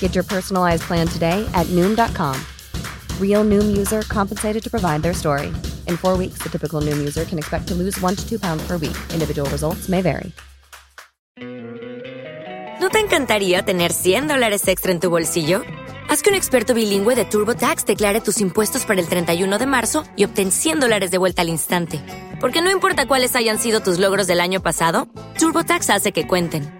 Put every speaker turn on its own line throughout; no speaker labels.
Get your personalized plan today at Noom.com. Real Noom user compensated to provide their story. In four weeks, the typical Noom user can expect to lose one to two pounds per week. Individual results may vary.
¿No te encantaría tener 100 dólares extra en tu bolsillo? Haz que un experto bilingüe de TurboTax declare tus impuestos para el 31 de marzo y obtén 100 dólares de vuelta al instante. Porque no importa cuáles hayan sido tus logros del año pasado, TurboTax hace que cuenten.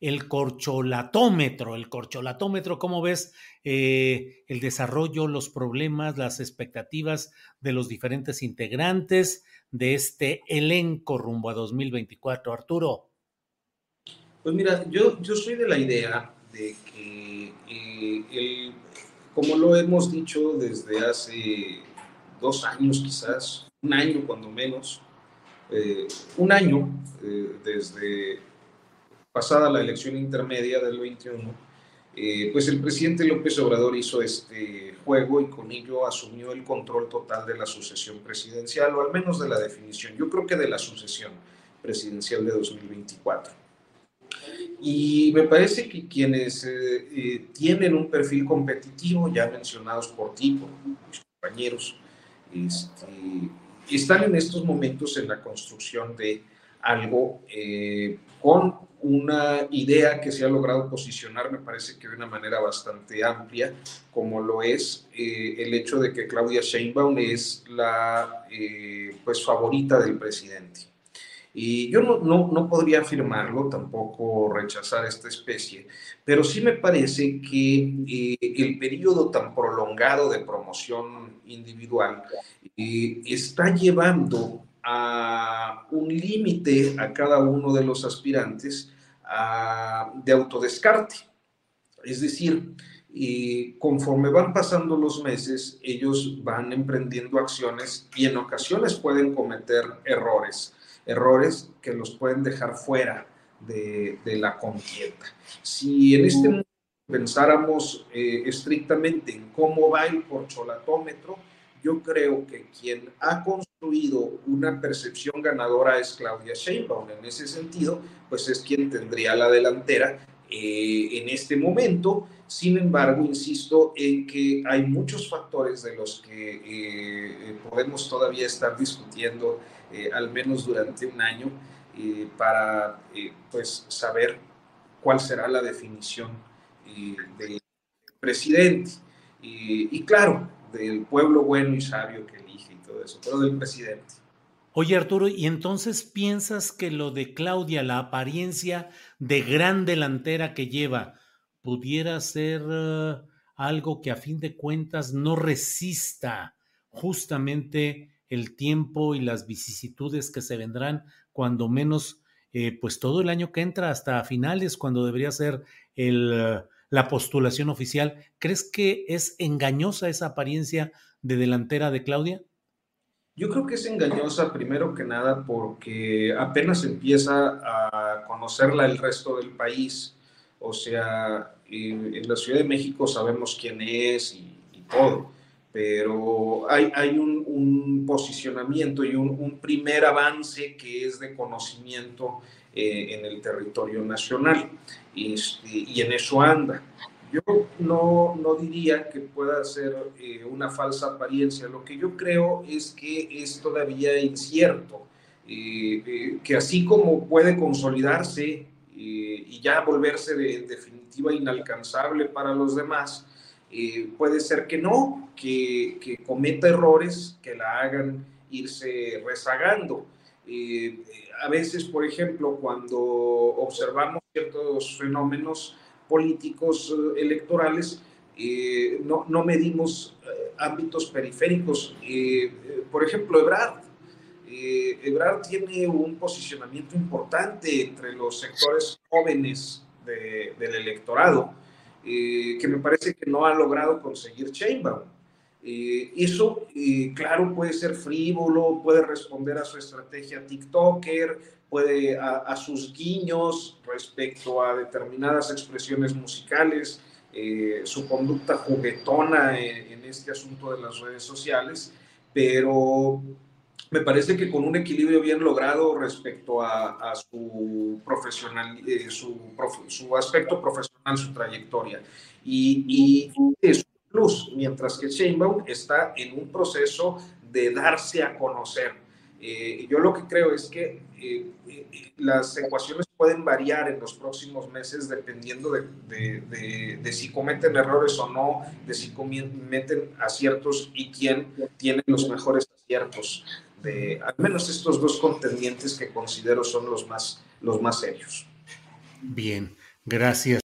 el corcholatómetro? El corcholatómetro, ¿cómo ves eh, el desarrollo, los problemas, las expectativas de los diferentes integrantes de este elenco rumbo a 2024? Arturo.
Pues mira, yo, yo soy de la idea de que, eh, como lo hemos dicho desde hace dos años quizás, un año cuando menos, eh, un año desde pasada la elección intermedia del 21, eh, pues el presidente López Obrador hizo este juego y con ello asumió el control total de la sucesión presidencial, o al menos de la definición, yo creo que de la sucesión presidencial de 2024. Y me parece que quienes tienen un perfil competitivo, ya mencionados por ti, por mis compañeros, este, están en estos momentos en la construcción de algo eh, con una idea que se ha logrado posicionar, me parece que de una manera bastante amplia, como lo es eh, el hecho de que Claudia Sheinbaum es la eh, pues favorita del presidente. Y yo no, no, no, podría afirmarlo, tampoco rechazar esta especie, pero sí me parece que el periodo tan prolongado de promoción individual está llevando a un límite a cada uno de los aspirantes de autodescarte. Es decir, conforme van pasando los meses, ellos van emprendiendo acciones y en ocasiones pueden cometer errores, errores que los pueden dejar fuera de, la contienda. Si en este momento pensáramos eh, estrictamente en cómo va el porcholatómetro, yo creo que quien ha construido una percepción ganadora es Claudia Sheinbaum. En ese sentido, pues es quien tendría la delantera eh, en este momento. Sin embargo, insisto en que hay muchos factores de los que eh, podemos todavía estar discutiendo, eh, al menos durante un año, para pues saber cuál será la definición del presidente. y claro, del pueblo bueno y sabio que elige eso, pero presidente.
Oye Arturo, ¿y entonces piensas que lo de Claudia, la apariencia de gran delantera que lleva, pudiera ser eh, algo que a fin de cuentas no resista justamente el tiempo y las vicisitudes que se vendrán, cuando menos, eh, pues todo el año que entra hasta finales, cuando debería ser el la postulación oficial. ¿Crees que es engañosa esa apariencia de delantera de Claudia?
Yo creo que es engañosa primero que nada porque apenas empieza a conocerla el resto del país. O sea, en, la Ciudad de México sabemos quién es y, todo, pero hay, hay un, posicionamiento y un, primer avance que es de conocimiento eh, en el territorio nacional y, en eso anda. Yo no, no diría que pueda ser eh, una falsa apariencia, lo que yo creo es que es todavía incierto, eh, eh, que así como puede consolidarse y ya volverse de, definitiva inalcanzable para los demás, puede ser que no, que, que, cometa errores que la hagan irse rezagando. A veces, por ejemplo, cuando observamos ciertos fenómenos políticos eh, electorales, eh, no, no, medimos ámbitos periféricos. por ejemplo, Ebrard. Ebrard tiene un posicionamiento importante entre los sectores jóvenes del electorado, que me parece que no ha logrado conseguir Sheinbaum. Eh, eso, eh, claro, puede ser frívolo, puede responder a su estrategia TikToker, puede a, sus guiños respecto a determinadas expresiones musicales, eh, su conducta juguetona en, este asunto de las redes sociales, pero me parece que con un equilibrio bien logrado respecto a, su profesional, su, su, aspecto profesional, su trayectoria. Y, y eso mientras que Sheinbaum está en un proceso de darse a conocer. Eh, yo lo que creo es que eh, eh, las ecuaciones pueden variar en los próximos meses dependiendo de, de, si cometen errores o no, de si cometen aciertos y quién tiene los mejores aciertos. De al menos estos dos contendientes que considero son los más, los más serios.
Bien, gracias.